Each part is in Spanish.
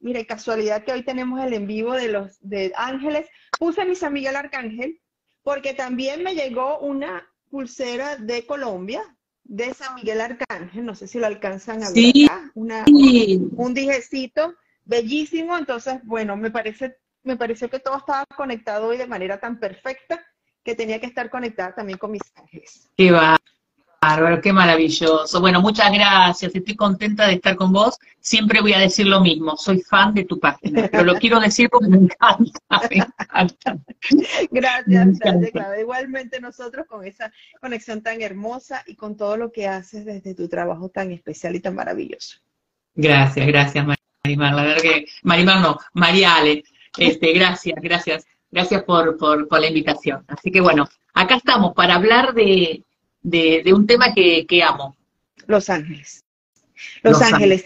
Mire, casualidad que hoy tenemos el en vivo de los de Ángeles. Puse a mi San Miguel Arcángel porque también me llegó una pulsera de Colombia, de San Miguel Arcángel. No sé si lo alcanzan a ver acá. Una, un dijecito bellísimo. Entonces, bueno, me parece, me pareció que todo estaba conectado hoy de manera tan perfecta que tenía que estar conectada también con mis ángeles. Qué va. Bárbaro, qué maravilloso. Bueno, muchas gracias. Estoy contenta de estar con vos. Siempre voy a decir lo mismo. Soy fan de tu página, pero lo quiero decir porque me encanta. Me encanta. Gracias, gracias, Igualmente nosotros con esa conexión tan hermosa y con todo lo que haces desde tu trabajo tan especial y tan maravilloso. Gracias, gracias, Marimar. La verdad que, Marimar no, Mariale. Este, gracias, gracias. Gracias por, por, por la invitación. Así que bueno, acá estamos para hablar de, de, un tema que, amo. Los ángeles. Los, ángeles.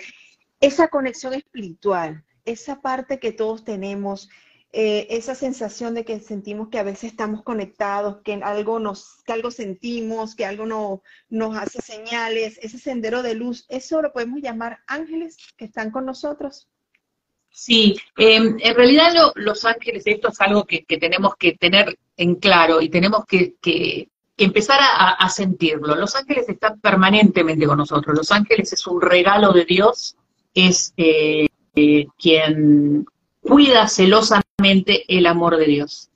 Esa conexión espiritual, esa parte que todos tenemos, eh, esa sensación de que sentimos que a veces estamos conectados, que algo nos, que algo sentimos, que algo no, nos hace señales, ese sendero de luz, eso lo podemos llamar ángeles que están con nosotros. Sí, em, en realidad los ángeles, esto es algo que, tenemos que tener en claro y tenemos que, empezar a, sentirlo. Los ángeles están permanentemente con nosotros. Los ángeles es un regalo de Dios, es eh, eh, quien cuida celosamente el amor de Dios.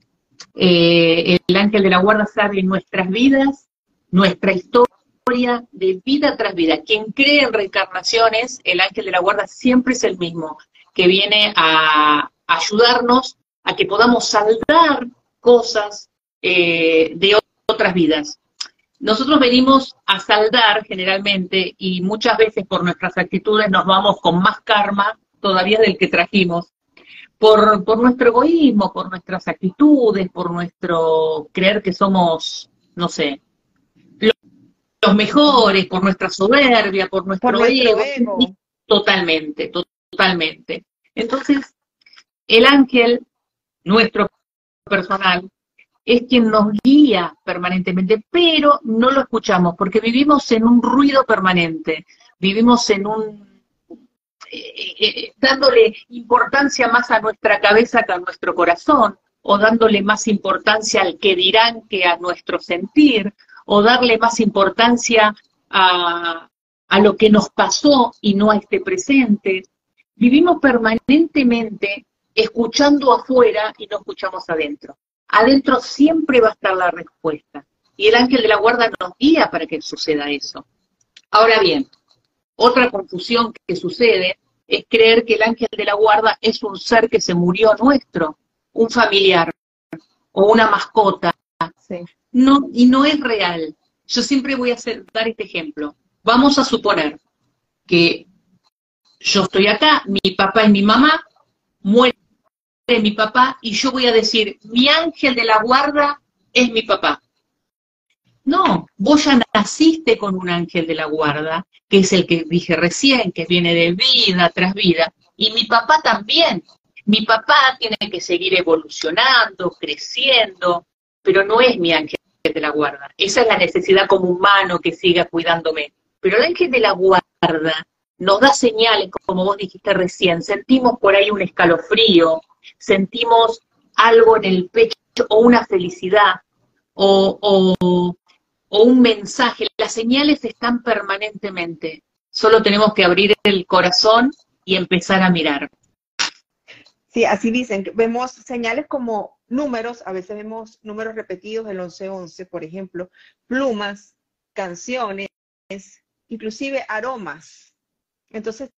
Eh, el ángel de la guarda sabe nuestras vidas, nuestra historia de vida tras vida. Quien cree en reencarnaciones, el ángel de la guarda siempre es el mismo, que viene a ayudarnos a que podamos saldar cosas de otras vidas. Nosotros venimos a saldar generalmente y muchas veces por nuestras actitudes nos vamos con más karma todavía del que trajimos. Por, por nuestro egoísmo, por nuestras actitudes, por nuestro creer que somos, no sé, los, mejores, por nuestra soberbia, por nuestro, ego. Totalmente, totalmente. Entonces, el ángel, nuestro personal, es quien nos guía permanentemente, pero no lo escuchamos porque vivimos en un ruido permanente, vivimos en un... Eh, eh, dándole importancia más a nuestra cabeza que a nuestro corazón, o dándole más importancia al que dirán que a nuestro sentir, o darle más importancia a, a lo que nos pasó y no a este presente. Vivimos permanentemente escuchando afuera y no escuchamos adentro adentro siempre va a estar la respuesta. Y el ángel de la guarda nos guía para que suceda eso. Ahora bien, otra confusión que sucede es creer que el ángel de la guarda es un ser que se murió nuestro, un familiar o una mascota. No, y no es real. Yo siempre voy a hacer, dar este ejemplo. Vamos a suponer que yo estoy acá, mi papá y mi mamá mueren de mi papá y yo voy a decir, mi ángel de la guarda es mi papá. No, vos ya naciste con un ángel de la guarda, que es el que dije recién, que viene de vida tras vida, y mi papá también. Mi papá tiene que seguir evolucionando, creciendo, pero no es mi ángel de la guarda. Esa es la necesidad como humano que siga cuidándome. Pero el ángel de la guarda nos da señales, como vos dijiste recién, sentimos por ahí un escalofrío, sentimos algo en el pecho o una felicidad o, un mensaje. Las señales están permanentemente. Solo tenemos que abrir el corazón y empezar a mirar. Sí, así dicen. Vemos señales como números, a veces vemos números repetidos, el 1111, por ejemplo, plumas, canciones, inclusive aromas. Entonces,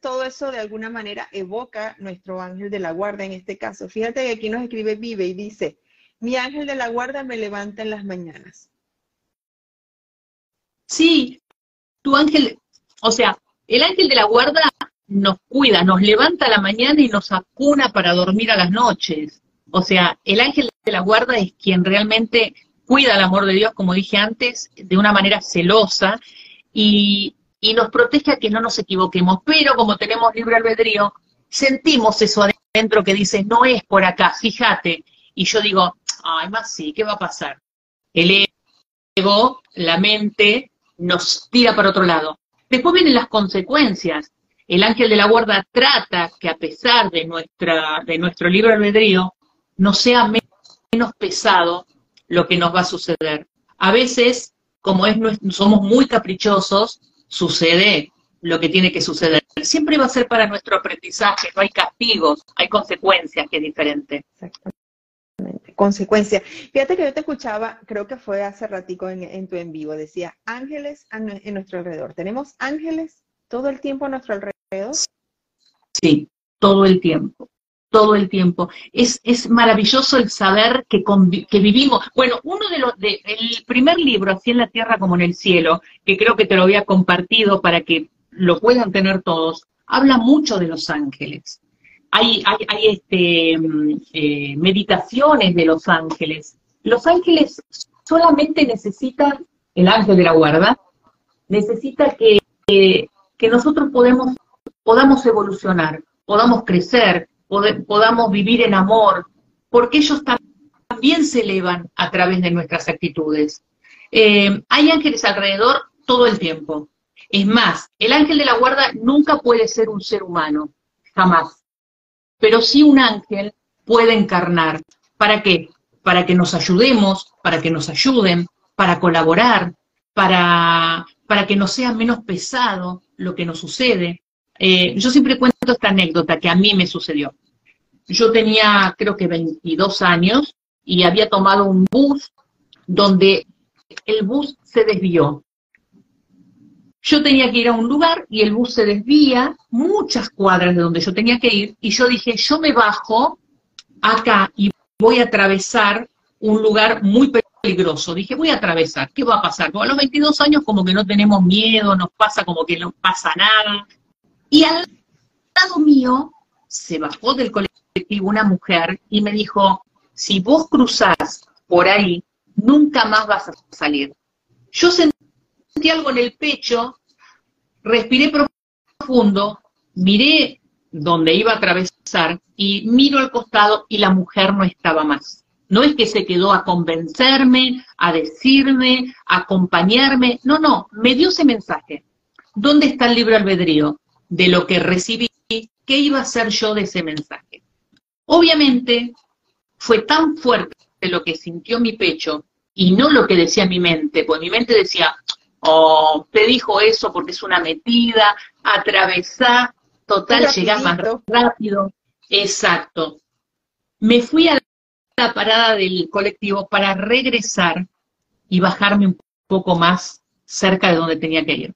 todo eso de alguna manera evoca nuestro ángel de la guarda en este caso. Fíjate que aquí nos escribe Vive y dice, mi ángel de la guarda me levanta en las mañanas. Sí, tu ángel, o sea, el ángel de la guarda nos cuida, nos levanta a la mañana y nos acuna para dormir a las noches. O sea, el ángel de la guarda es quien realmente cuida el amor de Dios, como dije antes, de una manera celosa y, y nos protege a que no nos equivoquemos. Pero como tenemos libre albedrío, sentimos eso adentro que dice, no es por acá, fíjate. Y yo digo, ay, más sí, ¿qué va a pasar? El ego, la mente, nos tira para otro lado. Después vienen las consecuencias. El ángel de la guarda trata que a pesar de, nuestra, de nuestro libre albedrío, no sea menos pesado lo que nos va a suceder. A veces, como es, somos muy caprichosos, sucede lo que tiene que suceder. Siempre va a ser para nuestro aprendizaje, no hay castigos, hay consecuencias que es diferente. Exactamente, consecuencias. Fíjate que yo te escuchaba, creo que fue hace ratico en, tu en vivo, decía ángeles en nuestro alrededor. ¿Tenemos ángeles todo el tiempo a nuestro alrededor? Sí, todo el tiempo todo el tiempo. Es, es maravilloso el saber que, que vivimos. Bueno, uno de los, de, el primer libro, Así en la Tierra como en el Cielo, que creo que te lo había compartido para que lo puedan tener todos, habla mucho de los ángeles. Hay, hay, hay este, mm, eh, meditaciones de los ángeles. Los ángeles solamente necesitan, el ángel de la guarda, necesita que, que nosotros podemos, podamos evolucionar, podamos crecer, podamos vivir en amor, porque ellos también se elevan a través de nuestras actitudes. Eh, hay ángeles alrededor todo el tiempo. Es más, el ángel de la guarda nunca puede ser un ser humano, jamás. Pero sí un ángel puede encarnar. ¿Para qué? Para que nos ayudemos, para que nos ayuden, para colaborar, para, para que nos sea menos pesado lo que nos sucede. Eh, yo siempre cuento esta anécdota que a mí me sucedió. Yo tenía, creo que 22 años, y había tomado un bus donde el bus se desvió. Yo tenía que ir a un lugar y el bus se desvía muchas cuadras de donde yo tenía que ir y yo dije, yo me bajo acá y voy a atravesar un lugar muy peligroso. Dije, voy a atravesar, ¿qué va a pasar? a los 22 años como que no tenemos miedo, nos pasa como que no pasa nada. Y al lado mío se bajó del colectivo una mujer y me dijo, si vos cruzás por ahí, nunca más vas a salir. Yo sentí algo en el pecho, respiré profundo, miré donde iba a atravesar y miro al costado y la mujer no estaba más. No es que se quedó a convencerme, a decirme, a acompañarme, no, no, me dio ese mensaje. ¿Dónde está el libre albedrío? De lo que recibí ¿qué iba a hacer yo de ese mensaje? Obviamente fue tan fuerte lo que sintió mi pecho y no lo que decía mi mente, pues mi mente decía, oh, te dijo eso porque es una metida, atravesá, total, llegás más rápido. Exacto. Me fui a la parada del colectivo para regresar y bajarme un poco más cerca de donde tenía que ir.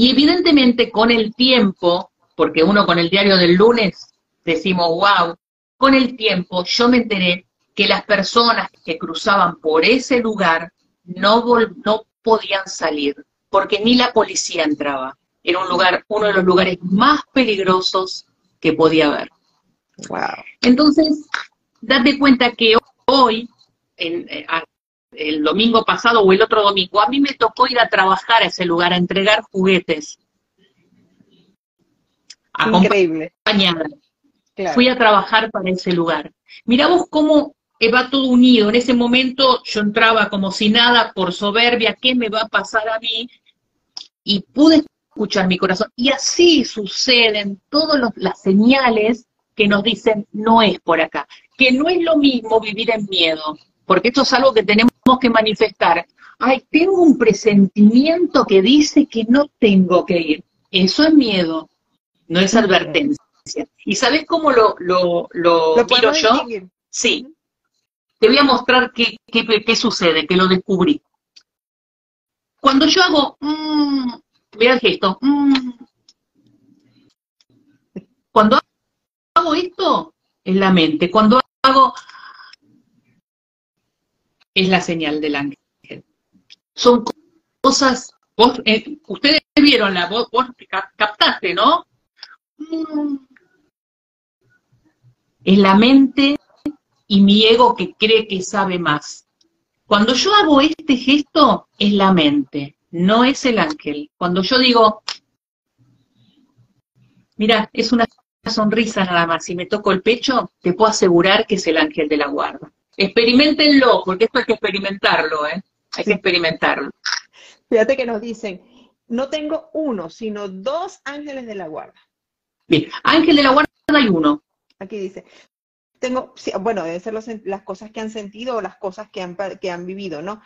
Y evidentemente con el tiempo porque uno con el diario del lunes decimos, wow, con el tiempo yo me enteré que las personas que cruzaban por ese lugar no, no podían salir, porque ni la policía entraba. Era un lugar, uno de los lugares más peligrosos que podía haber. Wow. Entonces, date cuenta que hoy, en, eh, el domingo pasado o el otro domingo, a mí me tocó ir a trabajar a ese lugar, a entregar juguetes. Increíble. Fui a trabajar para ese lugar. Miramos cómo va todo unido. En ese momento yo entraba como si nada, por soberbia, ¿qué me va a pasar a mí? Y pude escuchar mi corazón. Y así suceden todas las señales que nos dicen, no es por acá. Que no es lo mismo vivir en miedo, porque esto es algo que tenemos que manifestar. Ay, tengo un presentimiento que dice que no tengo que ir. Eso es miedo no es advertencia. ¿Y sabes cómo lo, lo, lo, miro yo? Sí. Te voy a mostrar qué, qué, sucede, que lo descubrí. Cuando yo hago, mmm, mira el gesto, mmm, cuando hago esto, es la mente. Cuando hago, es la señal del ángel. Son cosas Vos, eh, ustedes vieron la voz, vos captaste, ¿no? Es la mente y mi ego que cree que sabe más. Cuando yo hago este gesto, es la mente, no es el ángel. Cuando yo digo, mira, es una sonrisa nada más, si me toco el pecho, te puedo asegurar que es el ángel de la guarda. Experimentenlo, porque esto hay que experimentarlo, ¿eh? Hay que experimentarlo. Fíjate que nos dicen, no tengo uno, sino dos ángeles de la guarda. Bien, ángel de la guarda hay uno. Aquí dice, tengo, bueno, deben ser las cosas que han sentido o las cosas que han, que han vivido, ¿no?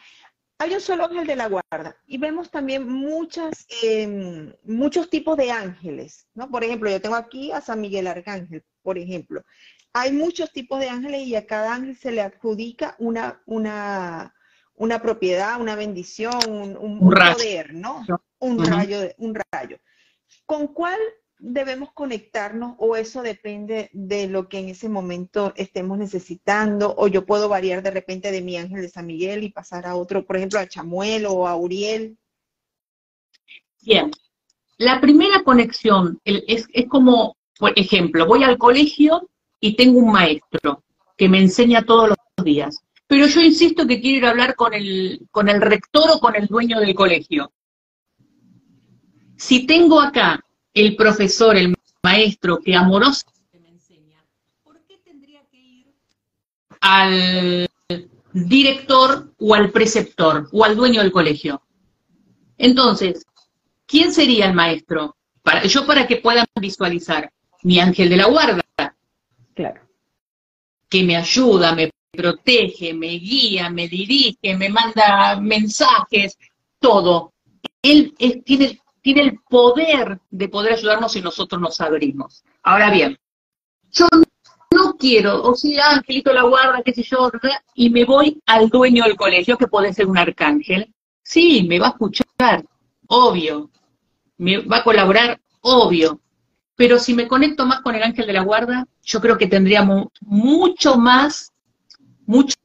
Hay un solo ángel de la guarda y vemos también muchas, em, muchos tipos de ángeles, ¿no? Por ejemplo, yo tengo aquí a San Miguel Arcángel, por ejemplo. Hay muchos tipos de ángeles y a cada ángel se le adjudica una, una, una propiedad, una bendición, un, poder, ¿no? Un rayo, un rayo. ¿Con cuál debemos conectarnos o eso depende de lo que en ese momento estemos necesitando o yo puedo variar de repente de mi ángel de San Miguel y pasar a otro, por ejemplo, a Chamuel o a Uriel? Bien. La primera conexión es, es como, por ejemplo, voy al colegio y tengo un maestro que me enseña todos los días pero yo insisto que quiero ir a hablar con el, con el rector o con el dueño del colegio. Si tengo acá el profesor, el maestro que amorosamente me enseña, ¿por qué tendría que ir al director o al preceptor o al dueño del colegio? Entonces, ¿quién sería el maestro? Para, yo para que puedan visualizar, mi ángel de la guarda. Claro. Que me ayuda, me protege, me guía, me dirige, me manda mensajes, todo. Él tiene, el poder de poder ayudarnos si nosotros nos abrimos. Ahora bien, yo no quiero, o sea, Angelito la guarda, qué sé yo, y me voy al dueño del colegio, que puede ser un arcángel. Sí, me va a escuchar, obvio. Me va a colaborar, obvio. Pero si me conecto más con el ángel de la guarda, yo creo que tendríamos mucho más mucho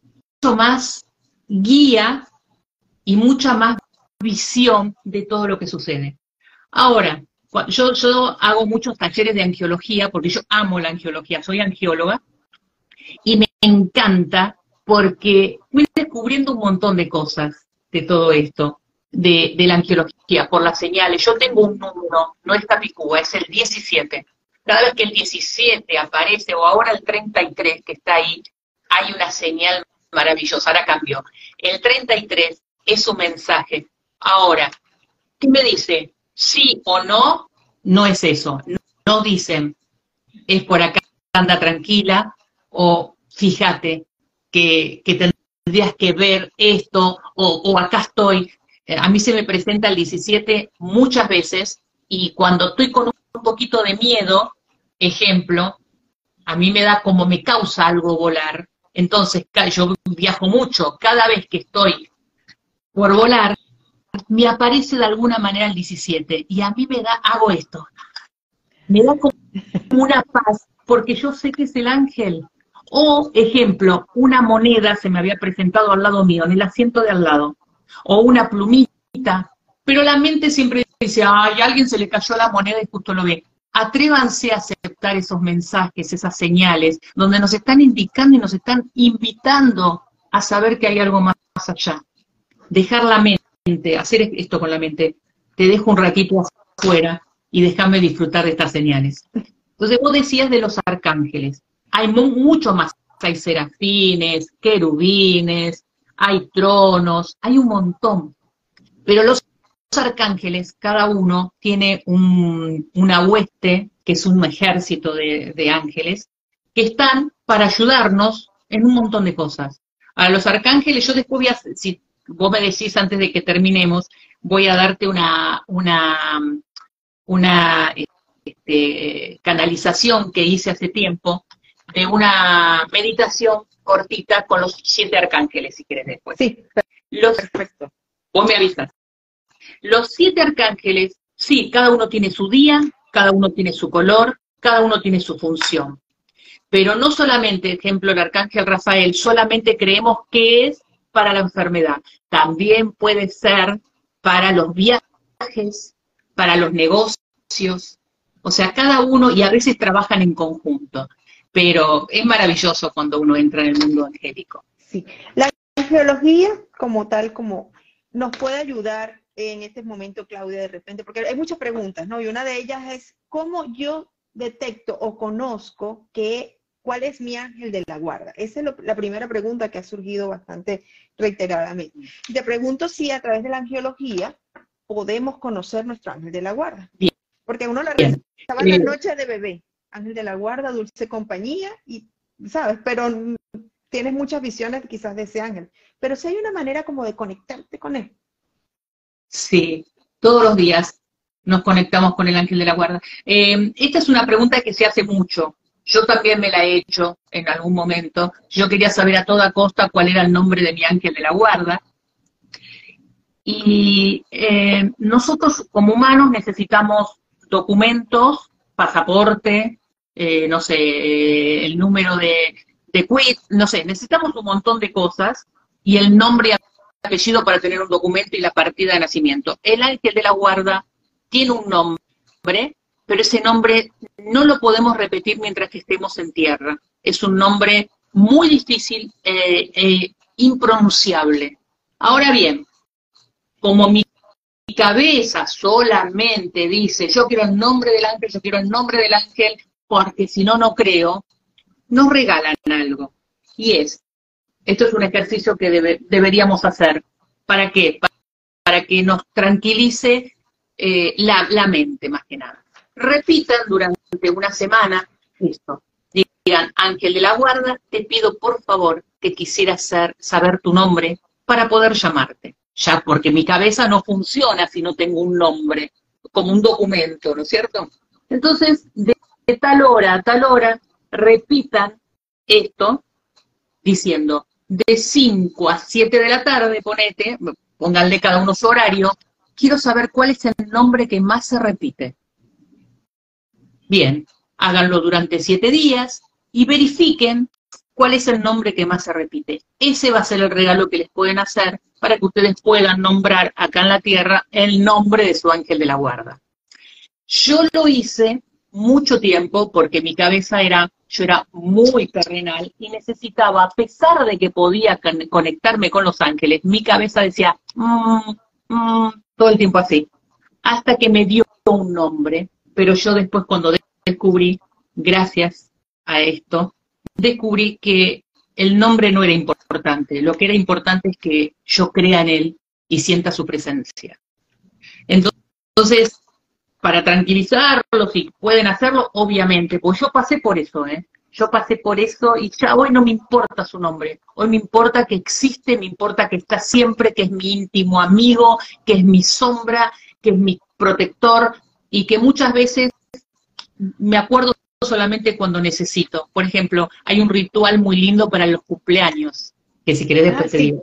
más guía y mucha más visión de todo lo que sucede. Ahora, yo, hago muchos talleres de angiología porque yo amo la angiología, soy angióloga y me encanta porque fui descubriendo un montón de cosas de todo esto, de, la angiología, por las señales. Yo tengo un número, no es Capicúa, es el 17. Cada vez que el 17 aparece, o ahora el 33 que está ahí, hay una señal maravillosa. Ahora cambió. El 33 es un mensaje. Ahora, ¿qué me dice? Sí o no, no es eso. No, dicen, es por acá, anda tranquila, o fíjate que, tendrías que ver esto, o, acá estoy. Eh, a mí se me presenta el 17 muchas veces, y cuando estoy con un poquito de miedo, ejemplo, a mí me da como me causa algo volar, entonces, yo viajo mucho, cada vez que estoy por volar, me aparece de alguna manera el 17 y a mí me da, hago esto, me da como una paz, porque yo sé que es el ángel. O, ejemplo, una moneda se me había presentado al lado mío, en el asiento de al lado, o una plumita, pero la mente siempre dice, ay, alguien se le cayó la moneda y justo lo ve. Atrévanse a aceptar esos mensajes, esas señales, donde nos están indicando y nos están invitando a saber que hay algo más allá. Dejar la mente, hacer esto con la mente, te dejo un ratito afuera y déjame disfrutar de estas señales. Entonces vos decías de los arcángeles, hay mucho más, hay serafines, querubines, hay tronos, hay un montón, pero los arcángeles, cada uno tiene una hueste, que es un ejército de, ángeles, que están para ayudarnos en un montón de cosas. A los arcángeles, yo después voy a, si vos me decís antes de que terminemos, voy a darte una, una, una este, canalización que hice hace tiempo de una meditación cortita con los siete arcángeles, si quieres después. Sí, los, perfecto. Vos me avisas. Los siete arcángeles, sí, cada uno tiene su día, cada uno tiene su color, cada uno tiene su función. Pero no solamente, ejemplo, el arcángel Rafael, solamente creemos que es para la enfermedad. También puede ser para los viajes viajes, para los negocios, o sea, cada uno, y a veces trabajan en conjunto, pero es maravilloso cuando uno entra en el mundo angélico. Sí, la geología como tal, como nos puede ayudar en este momento, Claudia, de repente, porque hay muchas preguntas, ¿no? Y una de ellas es, ¿cómo yo detecto o conozco que cuál es mi ángel de la guarda? Esa es la primera pregunta que ha surgido bastante reiteradamente. Te pregunto si a través de la angiología podemos conocer nuestro ángel de la guarda. Bien. Porque uno la estaba en la noche de bebé, ángel de la guarda, dulce compañía, y, ¿sabes? Pero tienes muchas visiones quizás de ese ángel. Pero si hay una manera como de conectarte con él. Sí, todos los días nos conectamos con el ángel de la guarda. Eh, esta es una pregunta que se hace mucho. Yo también me la he hecho en algún momento. Yo quería saber a toda costa cuál era el nombre de mi ángel de la guarda. Y eh, nosotros como humanos necesitamos documentos, pasaporte, eh, no sé, el número de, de quit, no sé, necesitamos un montón de cosas y el nombre y apellido para tener un documento y la partida de nacimiento. El ángel de la guarda tiene un nombre, pero ese nombre no lo podemos repetir mientras que estemos en tierra. Es un nombre muy difícil e eh, impronunciable. Ahora bien, como mi cabeza solamente dice, yo quiero el nombre del ángel, yo quiero el nombre del ángel, porque si no, no creo, nos regalan algo. Y es, esto es un ejercicio que deberíamos hacer. ¿Para qué? Para, que nos tranquilice eh, la, mente, más que nada. Repitan durante una semana esto. Digan, ángel de la guarda, te pido por favor que quisiera saber tu nombre para poder llamarte. Ya, porque mi cabeza no funciona si no tengo un nombre, como un documento, ¿no es cierto? Entonces, de tal hora a tal hora, repitan esto diciendo de 5 a 7 de la tarde, ponete, pónganle cada uno su horario, quiero saber cuál es el nombre que más se repite. Bien, háganlo durante 7 días y verifiquen cuál es el nombre que más se repite. Ese va a ser el regalo que les pueden hacer para que ustedes puedan nombrar acá en la tierra el nombre de su ángel de la guarda. Yo lo hice mucho tiempo porque mi cabeza era, yo era muy terrenal y necesitaba, a pesar de que podía conectarme con los ángeles, mi cabeza decía, mm, mm", todo el tiempo así, hasta que me dio un nombre, pero yo después cuando descubrí, gracias a esto, descubrí que el nombre no era importante, lo que era importante es que yo crea en él y sienta su presencia. Entonces, para tranquilizarlos, si pueden hacerlo, obviamente, pues yo pasé por eso, ¿eh? Yo pasé por eso y ya hoy no me importa su nombre, hoy me importa que existe, me importa que está siempre, que es mi íntimo amigo, que es mi sombra, que es mi protector y que muchas veces me acuerdo solamente cuando necesito. Por ejemplo, hay un ritual muy lindo para los cumpleaños, que si querés después ah, sí.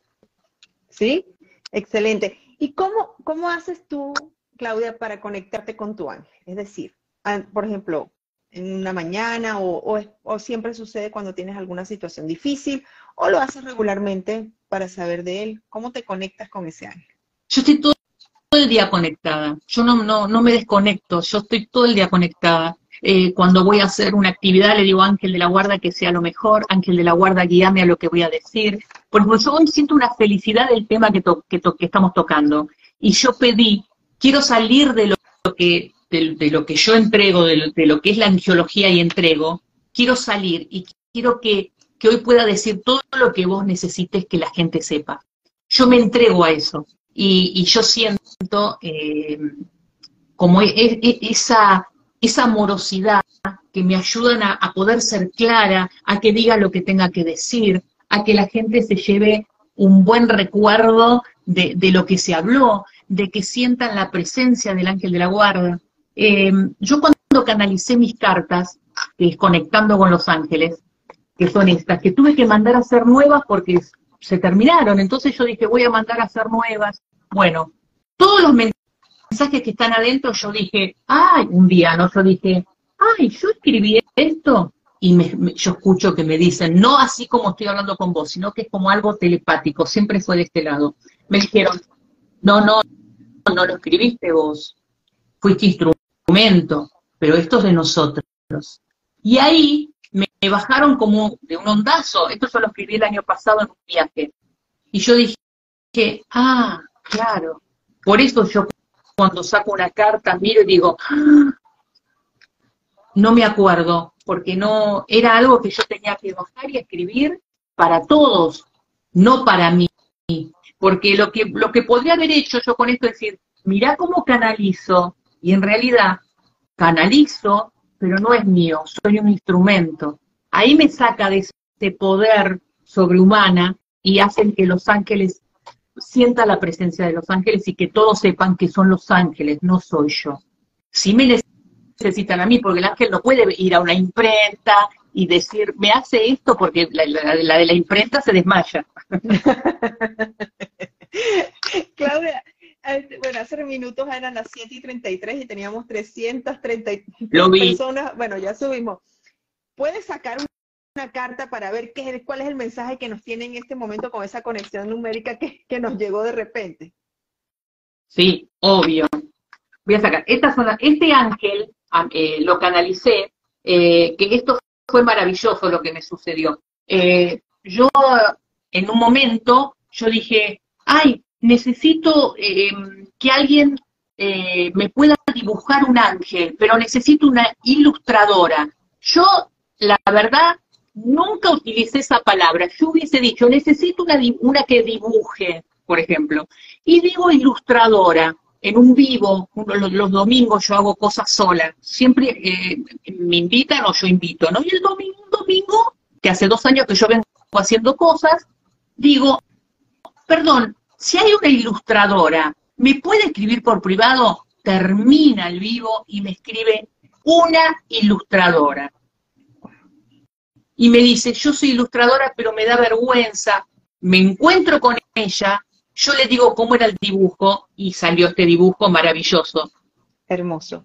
Sí, excelente. ¿Y cómo, cómo haces tú Claudia, para conectarte con tu ángel? Es decir, por ejemplo, en una mañana o, siempre sucede cuando tienes alguna situación difícil o lo haces regularmente para saber de él. ¿Cómo te conectas con ese ángel? Yo estoy todo, el día conectada. Yo no, no, no me desconecto. Yo estoy todo el día conectada. Eh, cuando voy a hacer una actividad le digo ángel de la guarda que sea lo mejor, ángel de la guarda guíame a lo que voy a decir. Por ejemplo, yo hoy siento una felicidad del tema que, que, que estamos tocando. Y yo pedí quiero salir de lo que, de, lo que yo entrego, de lo, que es la angiología y entrego, quiero salir y quiero que, hoy pueda decir todo lo que vos necesites que la gente sepa. Yo me entrego a eso y, yo siento eh, como e, e, e, esa, esa amorosidad que me ayudan a, poder ser clara, a que diga lo que tenga que decir, a que la gente se lleve un buen recuerdo de, de lo que se habló, de que sientan la presencia del ángel de la guarda. Eh, yo cuando canalicé mis cartas, que es conectando con los ángeles, que son estas, que tuve que mandar a hacer nuevas porque se terminaron, entonces yo dije, voy a mandar a hacer nuevas. Bueno, todos los mensajes que están adentro, yo dije, ay, un día, ¿no? Yo dije, ay, yo escribí esto, y yo escucho que me dicen, no así como estoy hablando con vos, sino que es como algo telepático, siempre fue de este lado. Me dijeron, no, no, no lo escribiste vos, fuiste instrumento, pero esto es de nosotros. Y ahí me bajaron como de un ondazo, esto yo lo escribí el año pasado en un viaje, y yo dije, ah, claro, por eso yo cuando saco una carta miro y digo, ah, no me acuerdo, porque no, era algo que yo tenía que bajar y escribir para todos, no para mí. Porque lo que, lo que podría haber hecho yo con esto es decir, mirá cómo canalizo, y en realidad canalizo, pero no es mío, soy un instrumento. Ahí me saca de ese poder sobrehumana y hacen que los ángeles sienta la presencia de los ángeles y que todos sepan que son los ángeles, no soy yo. Si me necesitan a mí, porque el ángel no puede ir a una imprenta y decir, me hace esto porque la, de la imprenta se desmaya. Claudia, este, bueno, hace minutos eran las 7 y 33 y teníamos 330 personas. Bueno, ya subimos. ¿Puedes sacar una carta para ver qué, cuál es el mensaje que nos tiene en este momento con esa conexión numérica que, nos llegó de repente? Sí, obvio. Voy a sacar. Esta este ángel eh, lo canalicé, eh, que esto fue maravilloso lo que me sucedió. Eh, yo en un momento, yo dije, ay, necesito que alguien me pueda dibujar un ángel, pero necesito una ilustradora. Yo, la verdad, nunca utilicé esa palabra. Yo hubiese dicho, necesito una, una que dibuje, por ejemplo. Y digo ilustradora en un vivo, los, domingos yo hago cosas solas, siempre eh, me invitan o yo invito, ¿no? Y el domingo, domingo, que hace dos años que yo vengo haciendo cosas, digo, perdón, si hay una ilustradora, ¿me puede escribir por privado? Termina el vivo y me escribe una ilustradora. Y me dice, yo soy ilustradora, pero me da vergüenza. Me encuentro con ella yo le digo cómo era el dibujo y salió este dibujo maravilloso. Hermoso.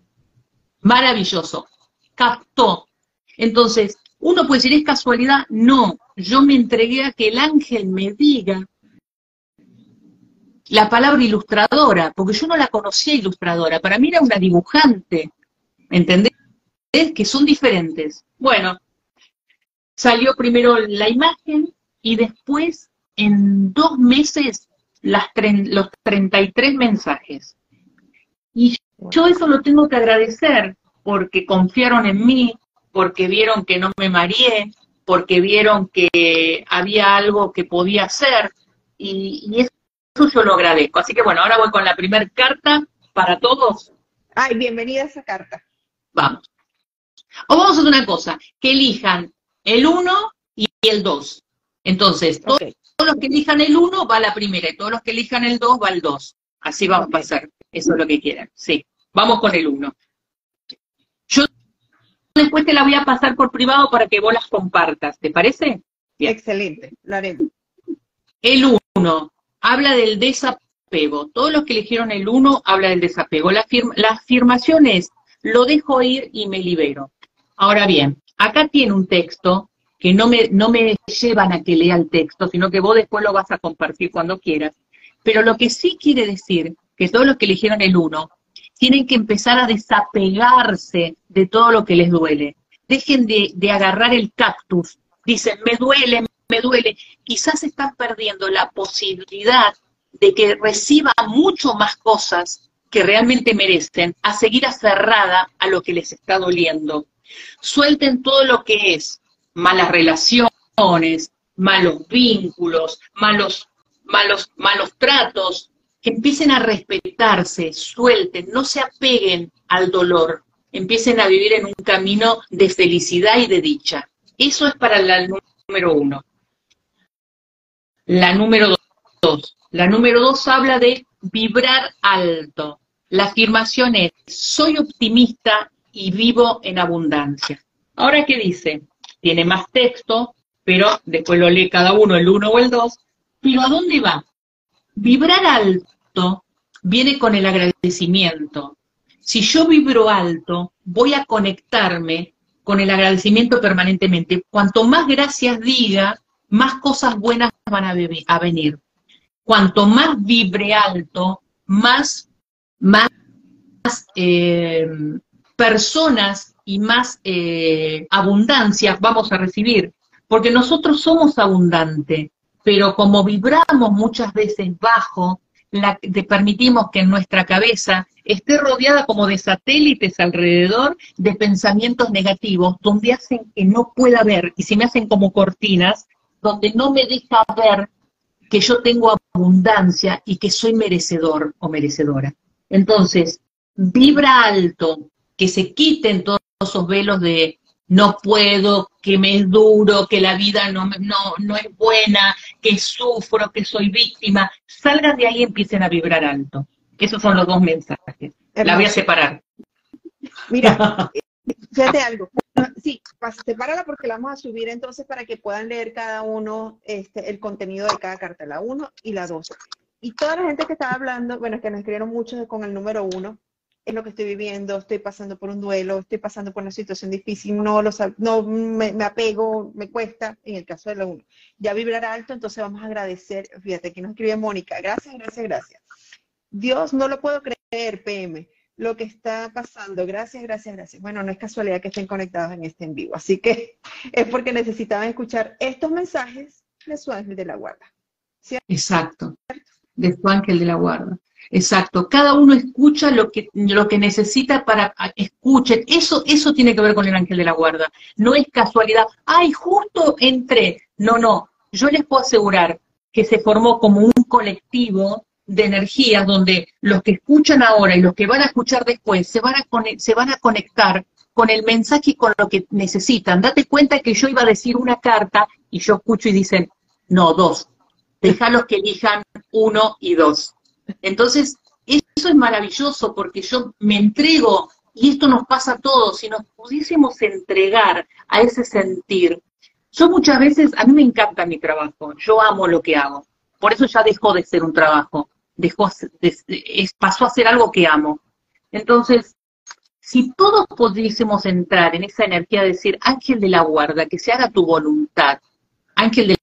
Maravilloso. Captó. Entonces, uno puede decir, ¿es casualidad? No, yo me entregué a que el ángel me diga la palabra ilustradora, porque yo no la conocía ilustradora, para mí era una dibujante, ¿entendés? Que son diferentes. Bueno, salió primero la imagen y después, en dos meses, las los 33 mensajes. Y yo eso lo tengo que agradecer porque confiaron en mí, porque vieron que no me mareé, porque vieron que había algo que podía hacer y, eso yo lo agradezco. Así que bueno, ahora voy con la primera carta para todos. Ay, bienvenida a esa carta. Vamos. O vamos a hacer una cosa, que elijan el 1 y el 2. Entonces, todos los que elijan el 1 va a la primera y todos los que elijan el 2 va al 2. Así vamos a pasar. Eso es lo que quieran. Sí. Vamos con el 1. Yo después te la voy a pasar por privado para que vos las compartas. ¿Te parece? Excelente. Lo haremos. El 1 habla del desapego. Todos los que eligieron el 1 habla del desapego. La, la afirmación es, lo dejo ir y me libero. Ahora bien, acá tiene un texto que no me, no me llevan a que lea el texto, sino que vos después lo vas a compartir cuando quieras. Pero lo que sí quiere decir que todos los que eligieron el uno tienen que empezar a desapegarse de todo lo que les duele. Dejen de, de agarrar el cactus. Dicen, me duele, me duele. Quizás están perdiendo la posibilidad de que reciba mucho más cosas que realmente merecen, a seguir aferrada a lo que les está doliendo. Suelten todo lo que es malas relaciones, malos vínculos, malos, malos, malos tratos, que empiecen a respetarse, suelten, no se apeguen al dolor, empiecen a vivir en un camino de felicidad y de dicha. Eso es para la número uno. La número dos. La número dos habla de vibrar alto. La afirmación es, soy optimista y vivo en abundancia. Ahora, ¿qué dice? Tiene más texto, pero después lo lee cada uno, el uno o el dos. Pero ¿a dónde va? Vibrar alto viene con el agradecimiento. Si yo vibro alto, voy a conectarme con el agradecimiento permanentemente. Cuanto más gracias diga, más cosas buenas van a, venir. Cuanto más vibre alto, más más eh, personas y más eh, abundancia vamos a recibir, porque nosotros somos abundantes, pero como vibramos muchas veces bajo, la, permitimos que nuestra cabeza esté rodeada como de satélites alrededor de pensamientos negativos, donde hacen que no pueda ver, y se me hacen como cortinas, donde no me deja ver que yo tengo abundancia y que soy merecedor o merecedora. Entonces, vibra alto, que se quiten todos esos velos de no puedo, que me es duro, que la vida no, no, no es buena, que sufro, que soy víctima. Salgan de ahí y empiecen a vibrar alto. Esos son los dos mensajes. La voy a separar. Mira, fíjate algo. Sí, sepárala porque la vamos a subir entonces para que puedan leer cada uno este, el contenido de cada carta, la 1 y la 2. Y toda la gente que estaba hablando, bueno, es que nos escribieron muchos con el número 1, es lo que estoy viviendo, estoy pasando por un duelo, estoy pasando por una situación difícil, no, lo, no me, apego, me cuesta, en el caso de la 1. Ya vibrará alto, entonces vamos a agradecer, fíjate, aquí nos escribe Mónica, gracias, gracias, gracias. Dios, no lo puedo creer, PM, lo que está pasando, gracias, gracias, gracias. Bueno, no es casualidad que estén conectados en este en vivo, así que es porque necesitaban escuchar estos mensajes de su ángel de la guarda. Exacto, de su ángel de la guarda. Exacto, cada uno escucha lo que, lo que necesita para escuchen. Eso, eso tiene que ver con el ángel de la guarda. No es casualidad. Ay, justo entré. No, no. Yo les puedo asegurar que se formó como un colectivo de energías donde los que escuchan ahora y los que van a escuchar después se van a, se van a conectar con el mensaje y con lo que necesitan. Date cuenta que yo iba a decir una carta y yo escucho y dicen, no, dos. Déjalos que elijan uno y dos. Entonces, eso es maravilloso porque yo me entrego, y esto nos pasa a todos, si nos pudiésemos entregar a ese sentir. Yo muchas veces, a mí me encanta mi trabajo, yo amo lo que hago, por eso ya dejó de ser un trabajo, dejó pasó a ser algo que amo. Entonces, si todos pudiésemos entrar en esa energía de decir, ángel de la guarda, que se haga tu voluntad, ángel de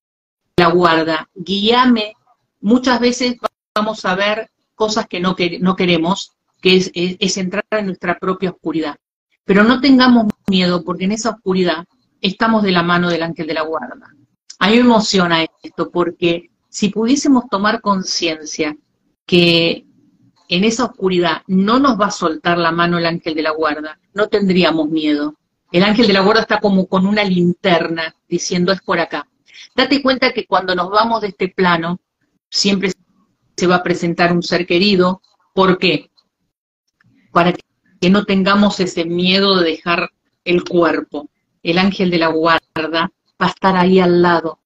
la guarda, guíame, muchas veces vamos a ver cosas que no, no queremos, que es, entrar en nuestra propia oscuridad. Pero no tengamos miedo, porque en esa oscuridad estamos de la mano del ángel de la guarda. A mí me emociona esto, porque si pudiésemos tomar conciencia que en esa oscuridad no nos va a soltar la mano el ángel de la guarda, no tendríamos miedo. El ángel de la guarda está como con una linterna diciendo es por acá. Date cuenta que cuando nos vamos de este plano, siempre se va a presentar un ser querido. ¿Por qué? Para que no tengamos ese miedo de dejar el cuerpo. El ángel de la guarda va a estar ahí al lado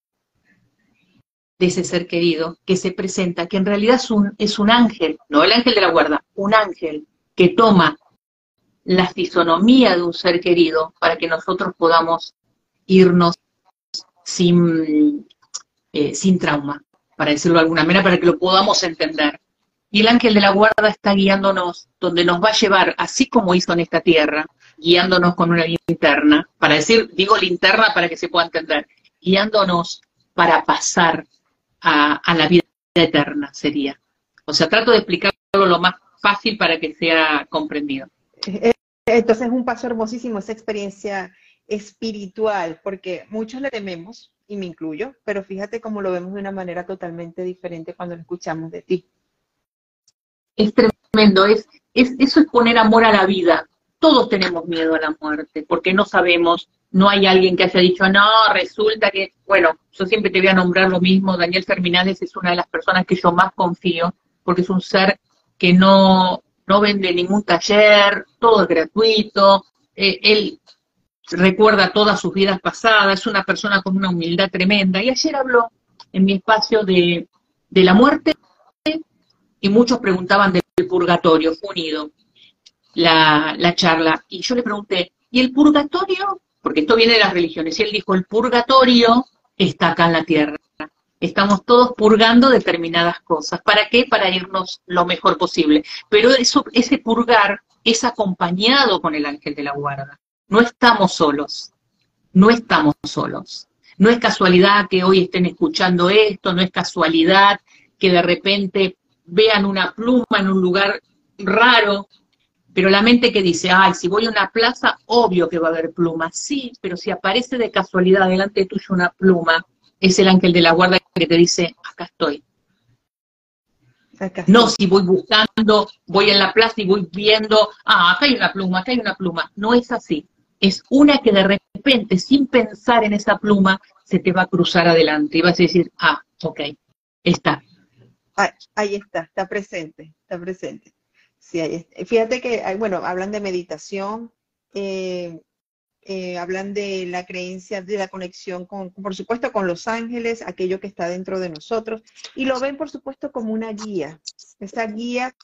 de ese ser querido que se presenta, que en realidad es un, es un ángel, no el ángel de la guarda, un ángel que toma la fisonomía de un ser querido para que nosotros podamos irnos sin, eh, sin trauma para decirlo de alguna manera, para que lo podamos entender. Y el ángel de la guarda está guiándonos donde nos va a llevar, así como hizo en esta tierra, guiándonos con una linterna, para decir, digo linterna para que se pueda entender, guiándonos para pasar a, la vida eterna, sería. O sea, trato de explicarlo lo más fácil para que sea comprendido. Eh, entonces es un paso hermosísimo esa experiencia espiritual, porque muchos le tememos, y me incluyo, pero fíjate cómo lo vemos de una manera totalmente diferente cuando lo escuchamos de ti. Es tremendo, es, es, eso es poner amor a la vida. Todos tenemos miedo a la muerte, porque no sabemos, no hay alguien que haya dicho, no, resulta que, bueno, yo siempre te voy a nombrar lo mismo, Daniel Terminales es una de las personas que yo más confío, porque es un ser que no, no vende ningún taller, todo es gratuito, eh, él recuerda todas sus vidas pasadas, es una persona con una humildad tremenda. Y ayer habló en mi espacio de, la muerte y muchos preguntaban del purgatorio, fue unido la, la charla. Y yo le pregunté, ¿y el purgatorio? Porque esto viene de las religiones. Y él dijo, el purgatorio está acá en la tierra. Estamos todos purgando determinadas cosas. ¿Para qué? Para irnos lo mejor posible. Pero eso, ese purgar es acompañado con el ángel de la guarda. No estamos solos, no estamos solos. No es casualidad que hoy estén escuchando esto, no es casualidad que de repente vean una pluma en un lugar raro, pero la mente que dice, ay, si voy a una plaza, obvio que va a haber plumas. Sí, pero si aparece de casualidad delante tuyo una pluma, es el ángel de la guarda que te dice, acá estoy. No si voy buscando, voy en la plaza y voy viendo, ah, acá hay una pluma, acá hay una pluma. No es así. Es una que de repente, sin pensar en esa pluma, se te va a cruzar adelante y vas a decir, ah, ok, está. ahí está, está presente, está presente. Sí, Fíjate que, bueno, hablan de meditación, eh, eh, hablan de la creencia, de la conexión con, por supuesto, con los ángeles, aquello que está dentro de nosotros, y lo ven, por supuesto, como una guía, esa guía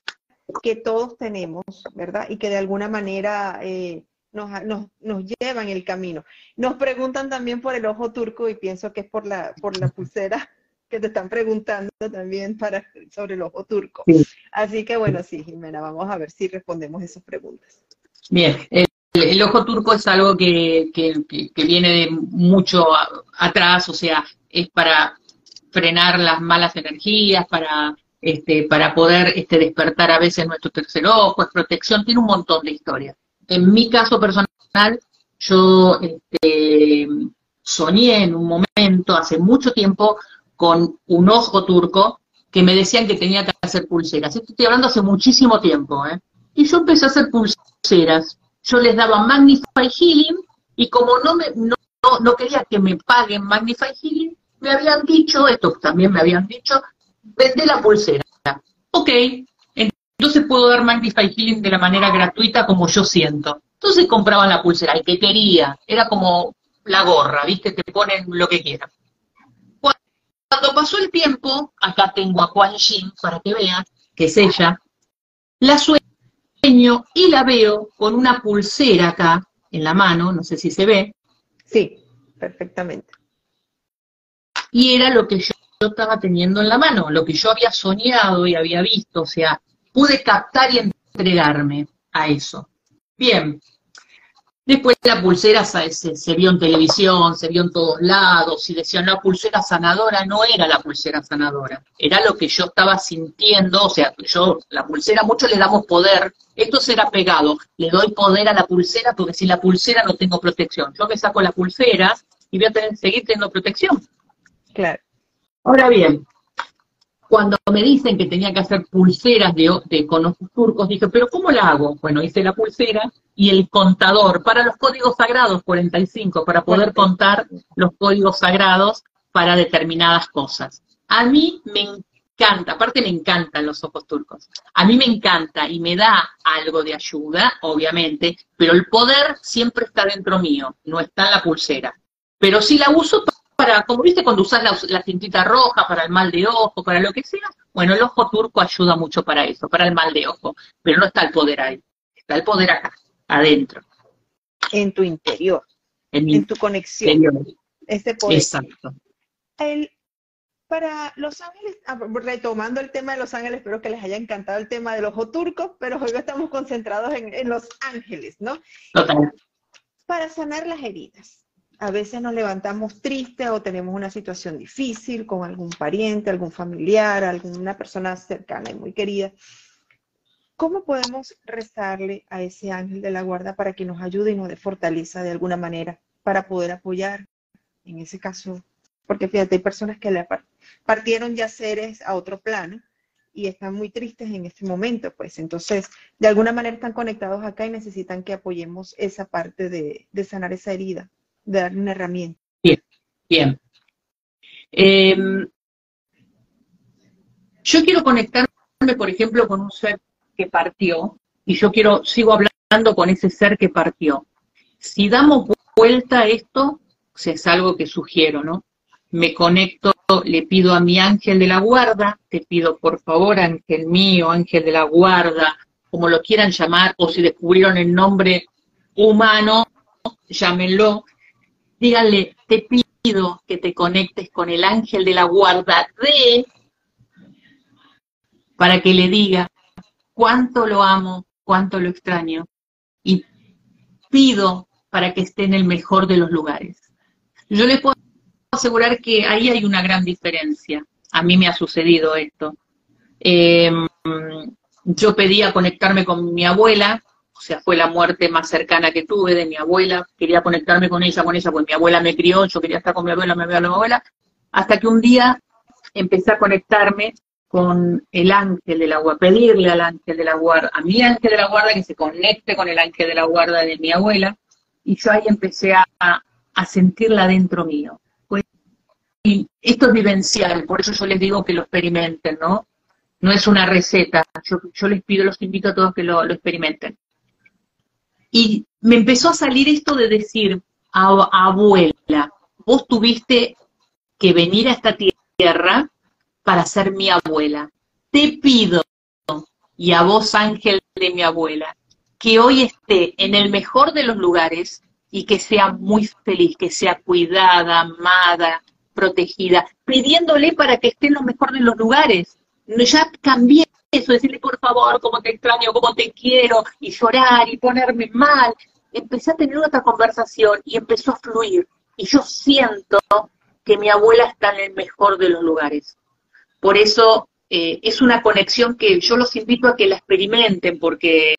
que todos tenemos, ¿verdad? Y que de alguna manera eh, nos, nos, nos lleva en el camino. Nos preguntan también por el ojo turco y pienso que es por la, por la pulsera que te están preguntando también para, sobre el ojo turco. Así que bueno, sí, Jimena, vamos a ver si respondemos esas preguntas. Bien, el, ojo turco es algo que, viene de mucho atrás, o sea, es para frenar las malas energías, para, este, para poder este, despertar a veces nuestro tercer ojo, es protección, tiene un montón de historias. En mi caso personal, yo este, soñé en un momento, hace mucho tiempo, con un ojo turco que me decían que tenía que hacer pulseras. Estoy hablando hace muchísimo tiempo, ¿eh? Y yo empecé a hacer pulseras. Yo les daba Magnify Healing y como no, me, quería que me paguen Magnify Healing, me habían dicho, esto también me habían dicho, vende la pulsera. Ok, entonces puedo dar Magnify Healing de la manera gratuita como yo siento. Entonces compraban la pulsera, el que quería, era como la gorra, ¿viste? Te ponen lo que quieran. Cuando pasó el tiempo, acá tengo a Kuan Yin para que vean, que es ella, la sueño y la veo con una pulsera acá en la mano, no sé si se ve. Sí, perfectamente. Y era lo que yo, yo estaba teniendo en la mano, lo que yo había soñado y había visto, o sea, pude captar y entregarme a eso. Bien, Después la pulsera se, se, vio en televisión, se vio en todos lados, y decían, la pulsera sanadora no era la pulsera sanadora, era lo que yo estaba sintiendo, o sea, yo, la pulsera, muchos le damos poder, esto será pegado, le doy poder a la pulsera porque sin la pulsera no tengo protección. Yo me saco la pulsera y voy a tener, seguir teniendo protección. Claro. Ahora bien, cuando me dicen que tenía que hacer pulseras de, de con turcos, dije, pero ¿cómo la hago? Bueno, hice la pulsera y el contador para los códigos sagrados, 45, para poder contar los códigos sagrados para determinadas cosas. A mí me encanta, aparte me encantan los ojos turcos, a mí me encanta y me da algo de ayuda, obviamente, pero el poder siempre está dentro mío, no está en la pulsera. Pero si la uso para, como viste, cuando usas la, cintita roja para el mal de ojo, para lo que sea, bueno, el ojo turco ayuda mucho para eso, para el mal de ojo, pero no está el poder ahí, está el poder acá, adentro. En tu interior, en, tu conexión. Este poder. Exacto. para Los Ángeles, ah, retomando el tema de Los Ángeles, espero que les haya encantado el tema del ojo turco, pero hoy estamos concentrados en, en Los Ángeles, ¿no? Total. Para sanar las heridas a veces nos levantamos tristes o tenemos una situación difícil con algún pariente, algún familiar, alguna persona cercana y muy querida. ¿Cómo podemos rezarle a ese ángel de la guarda para que nos ayude y nos dé fortaleza de alguna manera para poder apoyar en ese caso? Porque fíjate, hay personas que le partieron ya seres a otro plano y están muy tristes en este momento, pues entonces de alguna manera están conectados acá y necesitan que apoyemos esa parte de, de sanar esa herida dar una herramienta. Bien, bien. Em, yo quiero conectarme, por ejemplo, con un ser que partió, y yo quiero, sigo hablando con ese ser que partió. Si damos vuelta a esto, es algo que sugiero, ¿no? Me conecto, le pido a mi ángel de la guarda, te pido por favor, ángel mío, ángel de la guarda, como lo quieran llamar, o si descubrieron el nombre humano, llámenlo, díganle, te pido que te conectes con el ángel de la guarda de, para que le diga cuánto lo amo, cuánto lo extraño, y pido para que esté en el mejor de los lugares. Yo les puedo asegurar que ahí hay una gran diferencia. A mí me ha sucedido esto. Em, yo pedía conectarme con mi abuela, o sea, fue la muerte más cercana que tuve de mi abuela, quería conectarme con ella, con ella, pues mi abuela me crió, yo quería estar con mi abuela, me abuela, mi abuela, hasta que un día empecé a conectarme con el ángel de la guarda, pedirle al ángel de la guarda, a mi ángel de la guarda que se conecte con el ángel de la guarda de mi abuela, y yo ahí empecé a, a sentirla dentro mío. Pues, y esto es vivencial, por eso yo les digo que lo experimenten, ¿no? No es una receta, yo, yo les pido, los invito a todos que lo, lo experimenten. Y me empezó a salir esto de decir, abuela, vos tuviste que venir a esta tierra para ser mi abuela. Te pido, y a vos ángel de mi abuela, que hoy esté en el mejor de los lugares y que sea muy feliz, que sea cuidada, amada, protegida, pidiéndole para que esté en lo mejor de los lugares. Ya cambié eso, decirle por favor, cómo te extraño, cómo te quiero, y llorar y ponerme mal. Empecé a tener otra conversación y empezó a fluir. Y yo siento que mi abuela está en el mejor de los lugares. Por eso eh, es una conexión que yo los invito a que la experimenten porque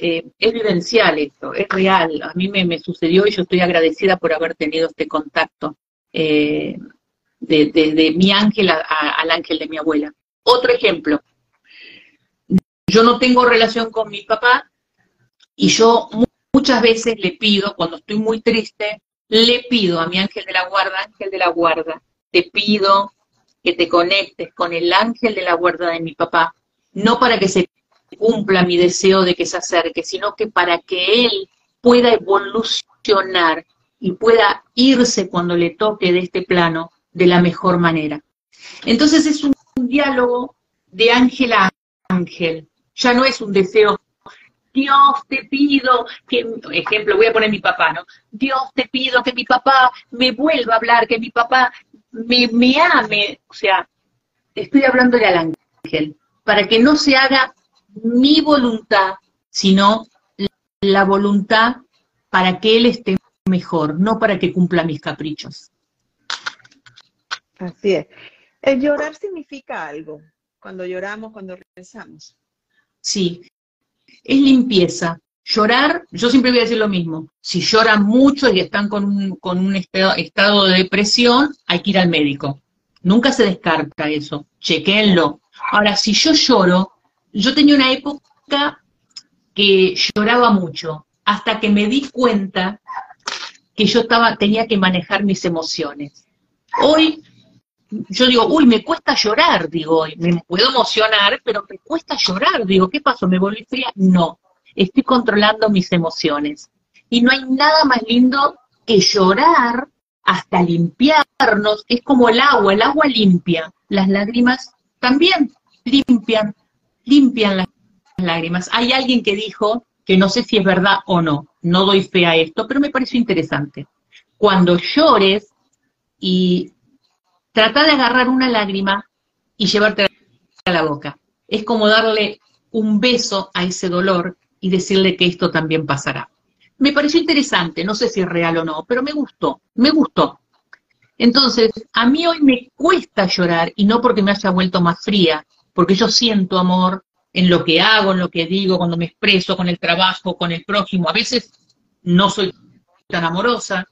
eh, es vivencial esto, es real. A mí me, sucedió y yo estoy agradecida por haber tenido este contacto eh, de, mi ángel al ángel de mi abuela. Otro ejemplo, yo no tengo relación con mi papá y yo muchas veces le pido, cuando estoy muy triste, le pido a mi ángel de la guarda, ángel de la guarda, te pido que te conectes con el ángel de la guarda de mi papá, no para que se cumpla mi deseo de que se acerque, sino que para que él pueda evolucionar y pueda irse cuando le toque de este plano de la mejor manera. Entonces es un, diálogo de ángel a ángel, ya no es un deseo Dios te pido que, ejemplo, voy a poner mi papá, ¿no? Dios te pido que mi papá me vuelva a hablar, que mi papá me, me ame, o sea, estoy hablándole al ángel, para que no se haga mi voluntad, sino la voluntad para que él esté mejor, no para que cumpla mis caprichos. Así es. El llorar significa algo, cuando lloramos, cuando rezamos. Sí, es limpieza, Llorar, yo siempre voy a decir lo mismo, si lloran mucho y están con un, con un estado, de depresión, hay que ir al médico. Nunca se descarta eso, chequenlo. Ahora, si yo lloro, yo tenía una época que lloraba mucho, hasta que me di cuenta que yo estaba, tenía que manejar mis emociones. Hoy, yo digo, uy, me cuesta llorar, digo, me puedo emocionar, pero me cuesta llorar, digo, ¿qué pasó? ¿Me volví fría? No, estoy controlando mis emociones. Y no hay nada más lindo que llorar hasta limpiarnos. Es como el agua, el agua limpia. Las lágrimas también limpian, limpian las lágrimas. Hay alguien que dijo, que no sé si es verdad o no, no doy fe a esto, pero me pareció interesante. Cuando llores y trata de agarrar una lágrima y llevarte a la boca. Es como darle un beso a ese dolor y decirle que esto también pasará. Me pareció interesante, no sé si es real o no, pero me gustó, me gustó. Entonces, a mí hoy me cuesta llorar y no porque me haya vuelto más fría, porque yo siento amor en lo que hago, en lo que digo, cuando me expreso, con el trabajo, con el prójimo. A veces no soy tan amorosa.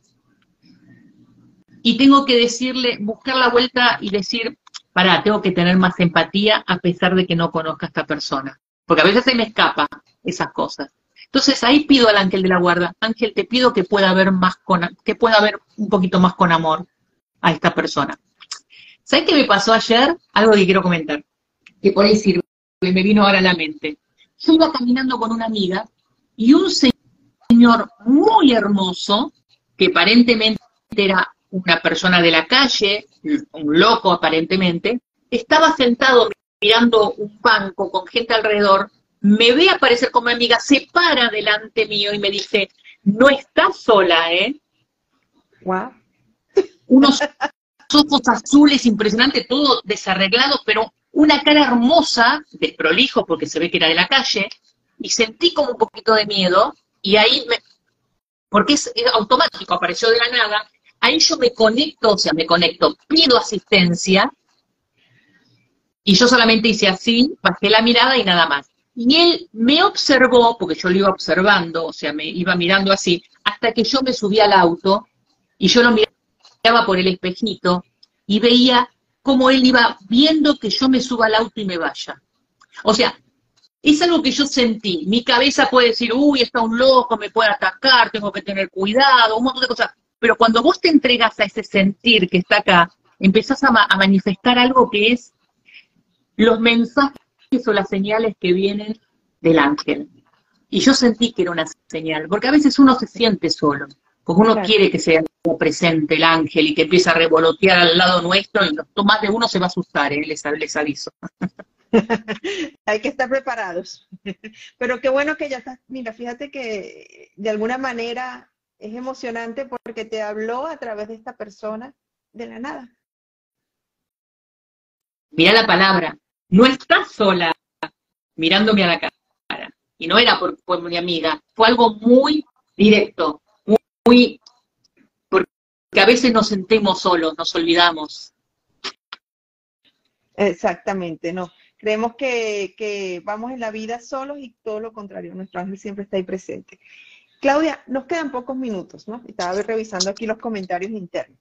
Y tengo que decirle, buscar la vuelta y decir, pará, tengo que tener más empatía a pesar de que no conozca a esta persona. Porque a veces se me escapa esas cosas. Entonces ahí pido al ángel de la guarda, ángel, te pido que pueda haber más con, que pueda haber un poquito más con amor a esta persona. ¿Sabes qué me pasó ayer? Algo que quiero comentar, que por ahí sirve, me vino ahora a la mente. Yo iba caminando con una amiga y un señor muy hermoso, que aparentemente era una persona de la calle, un loco aparentemente, estaba sentado mirando un banco con gente alrededor, me ve aparecer como amiga, se para delante mío y me dice, no estás sola, ¿eh? Unos ojos azules impresionantes, todo desarreglado, pero una cara hermosa, desprolijo porque se ve que era de la calle, y sentí como un poquito de miedo, y ahí me, porque es, es automático, apareció de la nada, ahí yo me conecto, o sea, me conecto, pido asistencia, y yo solamente hice así, bajé la mirada y nada más. Y él me observó, porque yo lo iba observando, o sea, me iba mirando así, hasta que yo me subí al auto y yo lo miraba por el espejito y veía cómo él iba viendo que yo me suba al auto y me vaya. O sea, es algo que yo sentí. Mi cabeza puede decir, uy, está un loco, me puede atacar, tengo que tener cuidado, un montón de cosas. Pero cuando vos te entregas a ese sentir que está acá, empezás a, a manifestar algo que es los mensajes o las señales que vienen del ángel. Y yo sentí que era una señal, porque a veces uno se siente solo, porque uno quiere que sea presente el ángel y que empiece a revolotear al lado nuestro y más de uno se va a asustar, ¿eh? les, les aviso. Hay que estar preparados. Pero qué bueno que ya estás, mira, fíjate que de alguna manera es emocionante porque te habló a través de esta persona de la nada. Mira la palabra, no estás sola mirándome a la cara. Y no era por, por mi amiga, fue algo muy directo, muy, muy, porque a veces nos sentimos solos, nos olvidamos. Exactamente, no. Creemos que, que, vamos en la vida solos y todo lo contrario, nuestro ángel siempre está ahí presente. Claudia, nos quedan pocos minutos, ¿no? Estaba revisando aquí los comentarios internos.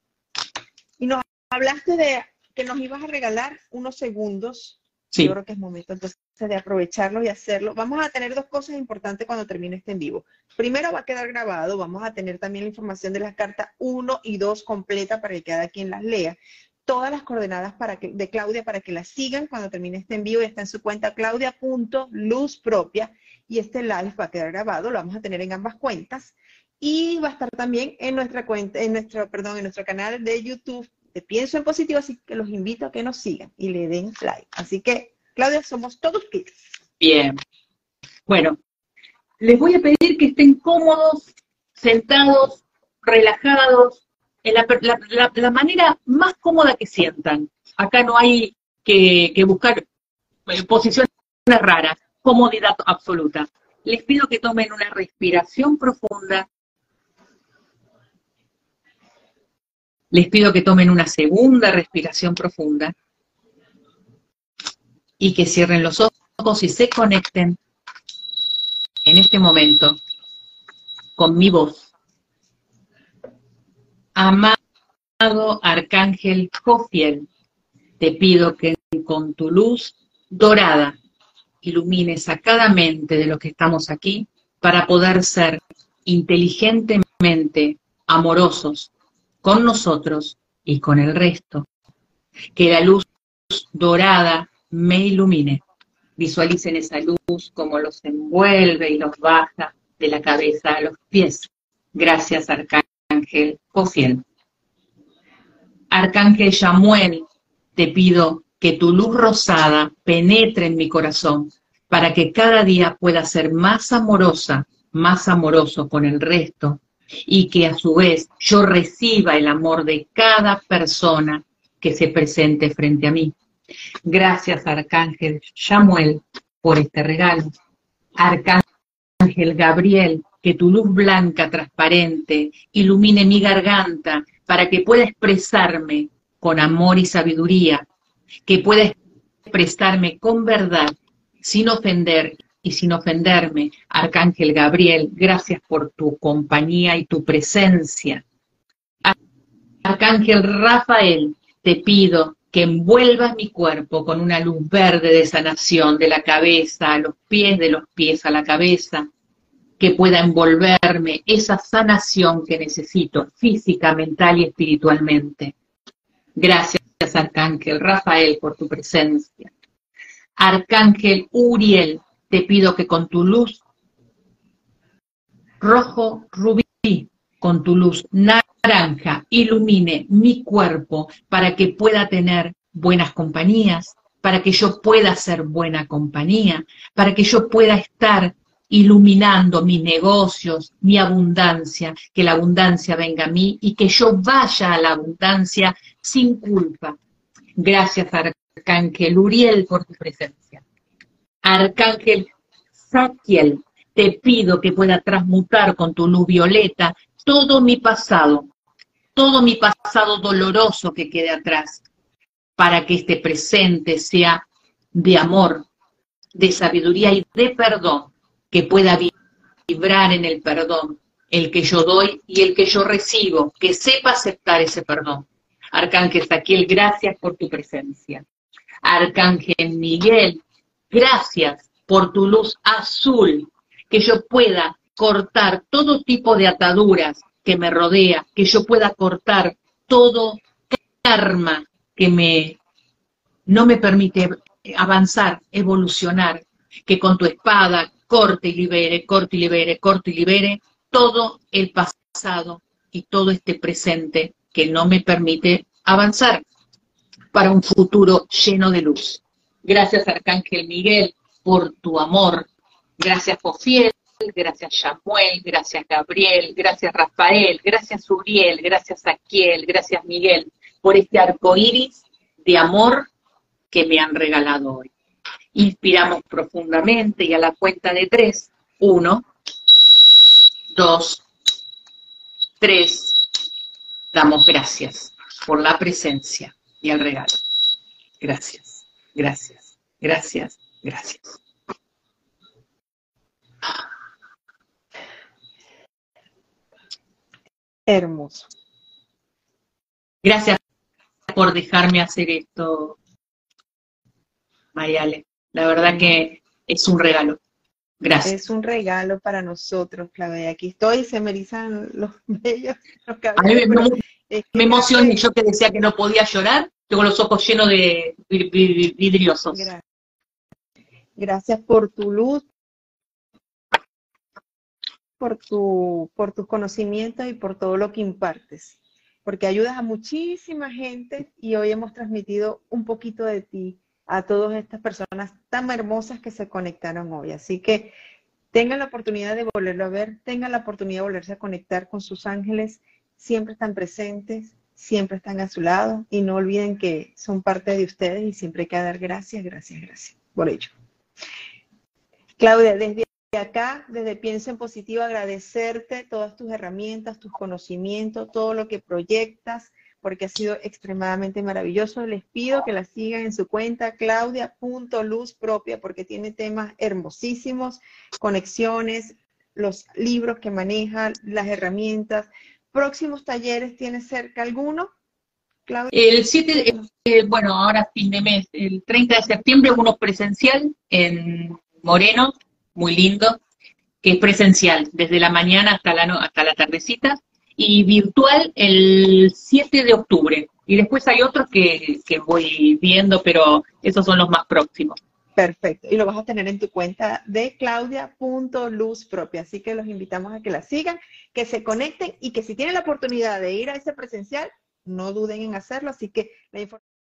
Y nos hablaste de que nos ibas a regalar unos segundos. Sí. Yo creo que es momento entonces de aprovecharlo y hacerlo. Vamos a tener dos cosas importantes cuando termine este en vivo. Primero va a quedar grabado, vamos a tener también la información de las cartas 1 y 2 completa para que cada quien las lea todas las coordenadas para que, de Claudia para que la sigan cuando termine este envío. Está en su cuenta claudia.luzpropia y este live va a quedar grabado, lo vamos a tener en ambas cuentas y va a estar también en nuestra cuenta, en nuestro, perdón, en nuestro canal de YouTube de Pienso en Positivo, así que los invito a que nos sigan y le den like. Así que, Claudia, somos todos kids. Bien. Bueno, les voy a pedir que estén cómodos, sentados, relajados, la, manera más cómoda que sientan. Acá no hay que, buscar eh, posiciones raras, comodidad absoluta. Les pido que tomen una respiración profunda. Les pido que tomen una segunda respiración profunda y que cierren los ojos y se conecten en este momento con mi voz Amado Arcángel Jofiel, te pido que con tu luz dorada ilumines a cada mente de los que estamos aquí para poder ser inteligentemente amorosos con nosotros y con el resto. Que la luz dorada me ilumine. Visualicen esa luz como los envuelve y los baja de la cabeza a los pies. Gracias, Arcángel Jofiel. Arcángel Yamuel, te pido que tu luz rosada penetre en mi corazón para que cada día pueda ser más amorosa, más amoroso con el resto y que a su vez yo reciba el amor de cada persona que se presente frente a mí. Gracias, Arcángel Samuel, por este regalo. Arcángel Gabriel, que tu luz blanca transparente ilumine mi garganta para que pueda expresarme con amor y sabiduría, que pueda expresarme con verdad, sin ofender y sin ofenderme. Arcángel Gabriel, gracias por tu compañía y tu presencia. Arcángel Rafael, te pido que envuelvas mi cuerpo con una luz verde de sanación de la cabeza a los pies, de los pies a la cabeza, que pueda envolverme esa sanación que necesito física, mental y espiritualmente. Gracias, Arcángel Rafael, por tu presencia. Arcángel Uriel, te pido que con tu luz rojo rubí, con tu luz naranja, ilumine mi cuerpo para que pueda tener buenas compañías, para que yo pueda ser buena compañía, para que yo pueda estar iluminando mis negocios, mi abundancia, que la abundancia venga a mí y que yo vaya a la abundancia sin culpa. Gracias, Arcángel Uriel, por tu presencia. Arcángel Saquiel, te pido que pueda transmutar con tu luz violeta todo mi pasado, todo mi pasado doloroso que quede atrás, para que este presente sea de amor, de sabiduría y de perdón, que pueda vibrar en el perdón, el que yo doy y el que yo recibo, que sepa aceptar ese perdón. Arcángel Saquiel, gracias por tu presencia. Arcángel Miguel, gracias por tu luz azul, que yo pueda cortar todo tipo de ataduras que me rodea, que yo pueda cortar todo karma que me no me permite avanzar, evolucionar, que con tu espada corte y libere, corte y libere, corte y libere todo el pasado y todo este presente que no me permite avanzar para un futuro lleno de luz. Gracias Arcángel Miguel por tu amor. Gracias Jofiel, gracias Samuel, gracias Gabriel, gracias Rafael, gracias Uriel, gracias Aquiel, gracias Miguel por este arco iris de amor que me han regalado hoy. Inspiramos profundamente y a la cuenta de tres, uno, dos, tres, damos gracias por la presencia y el regalo. Gracias, gracias, gracias, gracias. Hermoso. Gracias por dejarme hacer esto, Mariale. La verdad que es un regalo. Gracias. Es un regalo para nosotros, Claudia. Aquí estoy, se me erizan los bellos. A mí me, me emocioné, yo que decía que no podía llorar, tengo los ojos llenos de vidriosos. Gracias. Gracias por tu luz, por, tu, por tus conocimientos y por todo lo que impartes, porque ayudas a muchísima gente y hoy hemos transmitido un poquito de ti a todas estas personas tan hermosas que se conectaron hoy. Así que tengan la oportunidad de volverlo a ver, tengan la oportunidad de volverse a conectar con sus ángeles, siempre están presentes, siempre están a su lado y no olviden que son parte de ustedes y siempre hay que dar gracias, gracias, gracias por ello. Claudia, desde acá, desde Pienso en Positivo, agradecerte todas tus herramientas, tus conocimientos, todo lo que proyectas, porque ha sido extremadamente maravilloso. Les pido que la sigan en su cuenta claudia.luzpropia porque tiene temas hermosísimos, conexiones, los libros que maneja, las herramientas. Próximos talleres, ¿tienes cerca alguno? Claudia. El 7, eh, bueno, ahora fin de mes, el 30 de septiembre, uno presencial en Moreno, muy lindo, que es presencial, desde la mañana hasta la, hasta la tardecita, y virtual el 7 de octubre. Y después hay otros que, que voy viendo, pero esos son los más próximos. Perfecto. Y lo vas a tener en tu cuenta de claudia.luzpropia. Así que los invitamos a que la sigan, que se conecten y que si tienen la oportunidad de ir a ese presencial, no duden en hacerlo. Así que la información